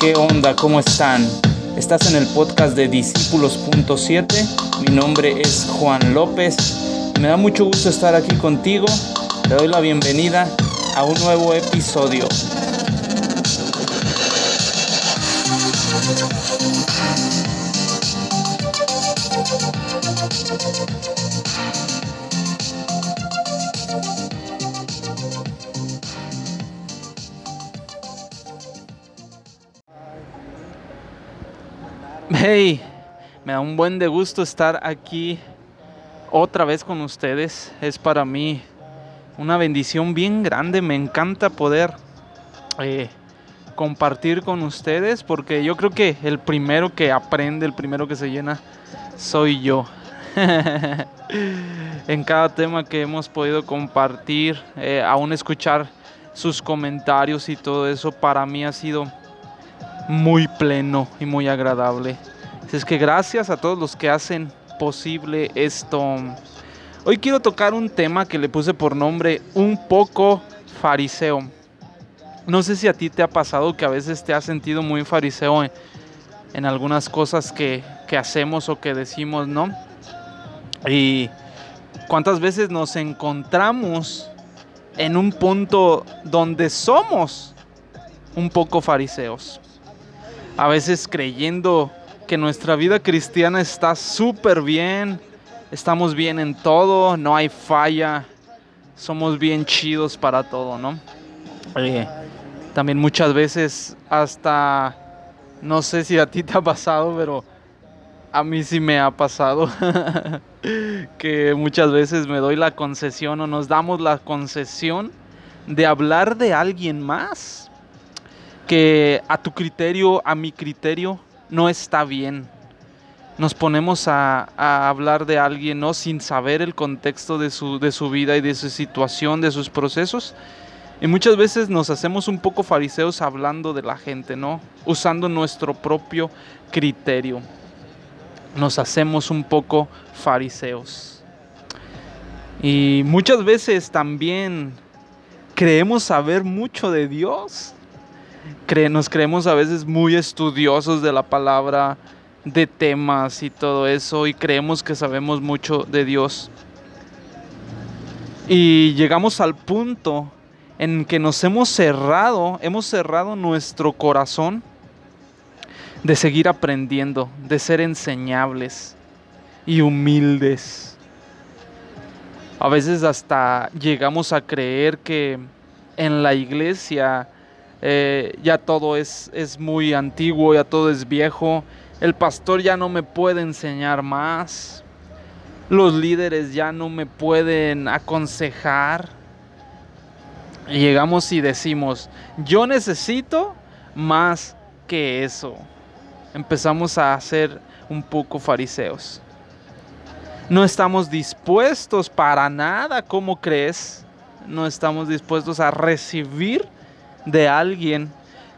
¿Qué onda? ¿Cómo están? Estás en el podcast de Discípulos.7. Mi nombre es Juan López. Me da mucho gusto estar aquí contigo. Te doy la bienvenida a un nuevo episodio. Hey, me da un buen de gusto estar aquí otra vez con ustedes. Es para mí una bendición bien grande. Me encanta poder eh, compartir con ustedes porque yo creo que el primero que aprende, el primero que se llena, soy yo. en cada tema que hemos podido compartir, eh, aún escuchar sus comentarios y todo eso, para mí ha sido muy pleno y muy agradable. Así es que gracias a todos los que hacen posible esto. Hoy quiero tocar un tema que le puse por nombre un poco fariseo. No sé si a ti te ha pasado que a veces te has sentido muy fariseo en, algunas cosas que, que hacemos o que decimos, ¿no? Y cuántas veces nos encontramos en un punto donde somos un poco fariseos a veces creyendo que nuestra vida cristiana está súper bien, estamos bien en todo, no hay falla, somos bien chidos para todo, ¿no? También muchas veces hasta, no sé si a ti te ha pasado, pero a mí sí me ha pasado que muchas veces me doy la concesión o nos damos la concesión de hablar de alguien más que a tu criterio, a mi criterio, no está bien. Nos ponemos a, hablar de alguien ¿no? sin saber el contexto de su, de su vida y de su situación, de sus procesos. Y muchas veces nos hacemos un poco fariseos hablando de la gente, ¿no? Usando nuestro propio criterio. Nos hacemos un poco fariseos. Y muchas veces también creemos saber mucho de Dios nos creemos a veces muy estudiosos de la palabra, de temas y todo eso, y creemos que sabemos mucho de Dios. Y llegamos al punto en que nos hemos cerrado, hemos cerrado nuestro corazón de seguir aprendiendo, de ser enseñables y humildes. A veces hasta llegamos a creer que en la iglesia eh, ya todo es, es muy antiguo, ya todo es viejo, el pastor ya no me puede enseñar más, los líderes ya no me pueden aconsejar. Y llegamos y decimos, yo necesito más que eso. Empezamos a ser un poco fariseos. No estamos dispuestos para nada, ¿cómo crees? No estamos dispuestos a recibir de alguien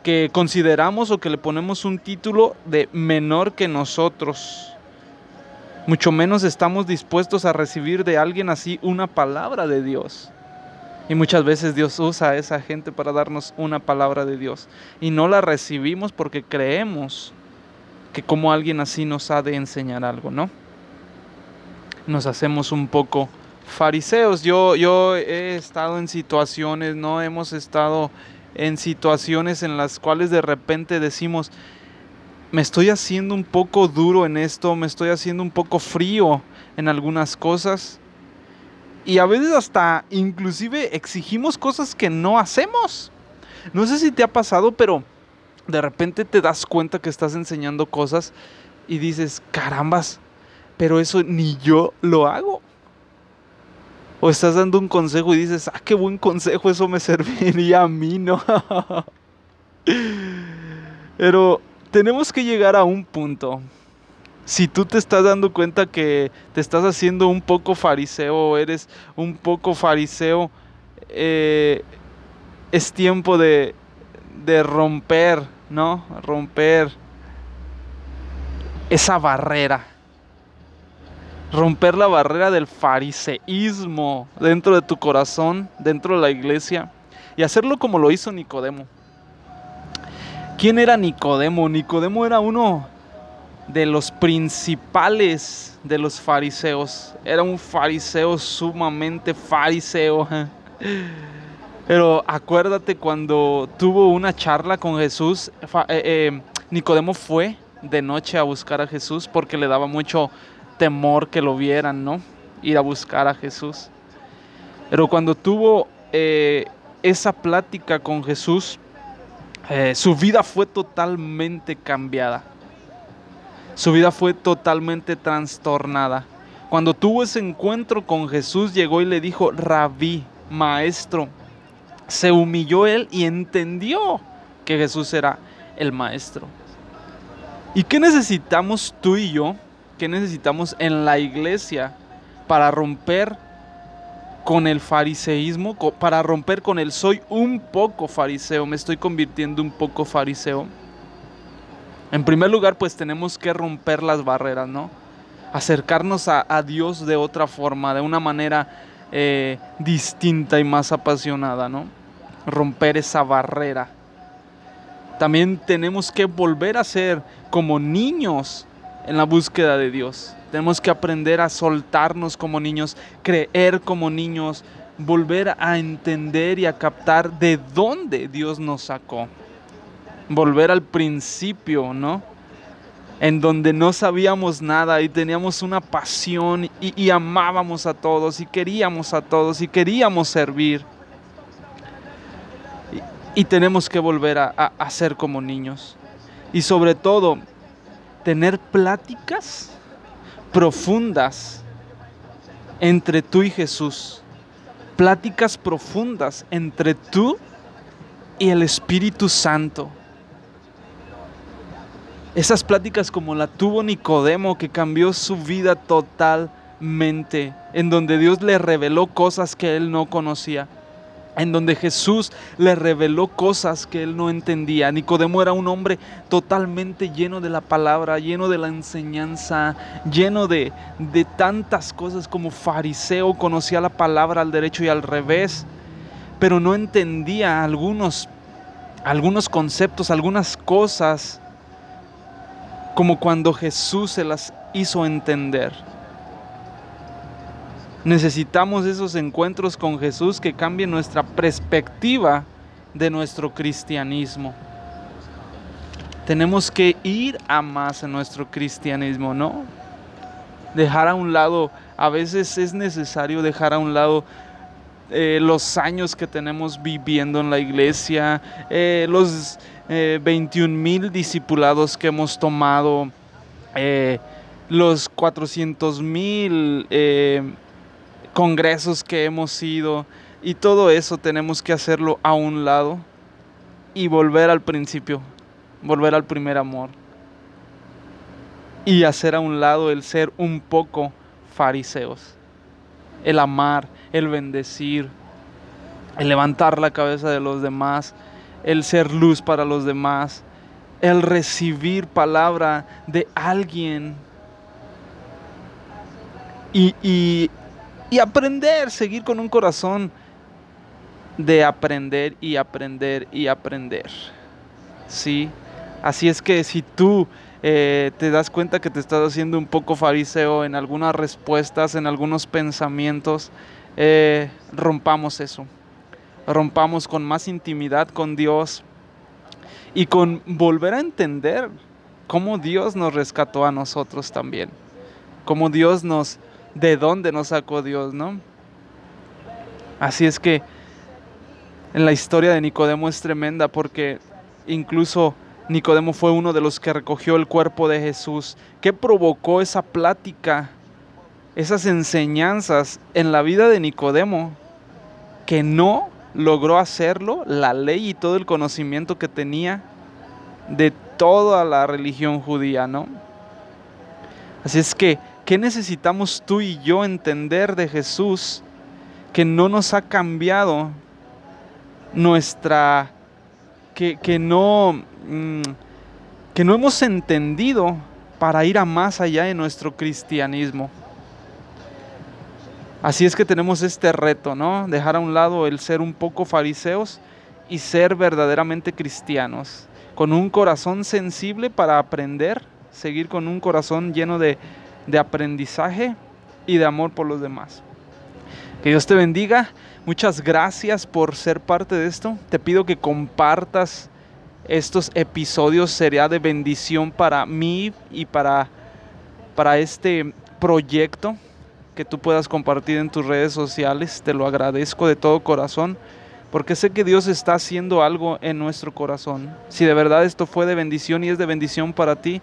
que consideramos o que le ponemos un título de menor que nosotros. Mucho menos estamos dispuestos a recibir de alguien así una palabra de Dios. Y muchas veces Dios usa a esa gente para darnos una palabra de Dios. Y no la recibimos porque creemos que como alguien así nos ha de enseñar algo, ¿no? Nos hacemos un poco fariseos. Yo, yo he estado en situaciones, ¿no? Hemos estado en situaciones en las cuales de repente decimos, me estoy haciendo un poco duro en esto, me estoy haciendo un poco frío en algunas cosas. Y a veces hasta inclusive exigimos cosas que no hacemos. No sé si te ha pasado, pero de repente te das cuenta que estás enseñando cosas y dices, carambas, pero eso ni yo lo hago. O estás dando un consejo y dices, ah, qué buen consejo, eso me serviría a mí, ¿no? Pero tenemos que llegar a un punto. Si tú te estás dando cuenta que te estás haciendo un poco fariseo o eres un poco fariseo, eh, es tiempo de, de romper, ¿no? Romper esa barrera romper la barrera del fariseísmo dentro de tu corazón, dentro de la iglesia, y hacerlo como lo hizo Nicodemo. ¿Quién era Nicodemo? Nicodemo era uno de los principales de los fariseos. Era un fariseo sumamente fariseo. Pero acuérdate cuando tuvo una charla con Jesús, eh, eh, Nicodemo fue de noche a buscar a Jesús porque le daba mucho temor que lo vieran, ¿no? Ir a buscar a Jesús. Pero cuando tuvo eh, esa plática con Jesús, su vida fue totalmente cambiada su vida fue totalmente trastornada. Cuando tuvo ese encuentro con Jesús, llegó y le dijo, rabí, maestro. Se humilló él y entendió que Jesús era el maestro. ¿Y qué necesitamos tú y yo? ¿Qué necesitamos en la iglesia para romper con el fariseísmo, para romper con el soy un poco fariseo, me estoy convirtiendo un poco fariseo? En primer lugar, pues tenemos que romper las barreras, ¿no? Acercarnos a, Dios de otra forma, de una manera eh, distinta y más apasionada, ¿no? Romper esa barrera. También tenemos que volver a ser como niños en la búsqueda de Dios. Tenemos que aprender a soltarnos como niños, creer como niños, volver a entender y a captar de dónde Dios nos sacó volver al principio, ¿no? En donde no sabíamos nada y teníamos una pasión y, amábamos a todos y queríamos a todos y queríamos servir. Y, tenemos que volver a, a ser como niños. Y sobre todo, tener pláticas profundas entre tú y Jesús. Pláticas profundas entre tú y el Espíritu Santo. Esas pláticas como la tuvo Nicodemo que cambió su vida totalmente, en donde Dios le reveló cosas que él no conocía, en donde Jesús le reveló cosas que él no entendía. Nicodemo era un hombre totalmente lleno de la palabra, lleno de la enseñanza, lleno de, de tantas cosas como fariseo, conocía la palabra al derecho y al revés, pero no entendía algunos, algunos conceptos, algunas cosas como cuando Jesús se las hizo entender. Necesitamos esos encuentros con Jesús que cambien nuestra perspectiva de nuestro cristianismo. Tenemos que ir a más en nuestro cristianismo, ¿no? Dejar a un lado, a veces es necesario dejar a un lado eh, los años que tenemos viviendo en la iglesia, eh, los 21 eh, mil discipulados que hemos tomado, eh, los 400 mil congresos que hemos ido y todo eso tenemos que hacerlo a un lado y volver al principio, volver al primer amor. Y hacer a un lado el ser un poco fariseos, el amar, el bendecir, el levantar la cabeza de los demás, el ser luz para los demás, el recibir palabra de alguien. Y, y, aprender, seguir con un corazón de aprender y aprender y aprender. ¿Sí? Así es que si tú eh, te das cuenta que te estás haciendo un poco fariseo en algunas respuestas, en algunos pensamientos, eh, rompamos eso rompamos con más intimidad con Dios y con volver a entender cómo Dios nos rescató a nosotros también, cómo Dios nos, de dónde nos sacó Dios, ¿no? Así es que en la historia de Nicodemo es tremenda porque incluso Nicodemo fue uno de los que recogió el cuerpo de Jesús. ¿Qué provocó esa plática, esas enseñanzas en la vida de Nicodemo? Que no logró hacerlo, la ley y todo el conocimiento que tenía de toda la religión judía, ¿no? Así es que, ¿qué necesitamos tú y yo entender de Jesús que no nos ha cambiado nuestra, que, que no, mm, que no hemos entendido para ir a más allá de nuestro cristianismo? Así es que tenemos este reto, ¿no? Dejar a un lado el ser un poco fariseos y ser verdaderamente cristianos, con un corazón sensible para aprender, seguir con un corazón lleno de, de aprendizaje y de amor por los demás. Que Dios te bendiga. Muchas gracias por ser parte de esto. Te pido que compartas estos episodios. Sería de bendición para mí y para, para este proyecto que tú puedas compartir en tus redes sociales. Te lo agradezco de todo corazón porque sé que Dios está haciendo algo en nuestro corazón. Si de verdad esto fue de bendición y es de bendición para ti,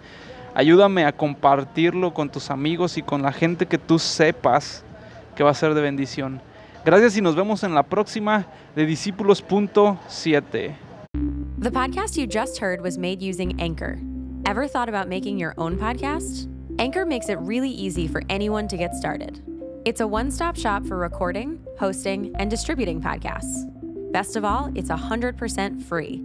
ayúdame a compartirlo con tus amigos y con la gente que tú sepas que va a ser de bendición. Gracias y nos vemos en la próxima de Discípulos.7. The podcast you just heard was made using Anchor. Ever thought about making your own podcast? Anchor makes it really easy for anyone to get started. It's a one stop shop for recording, hosting, and distributing podcasts. Best of all, it's 100% free.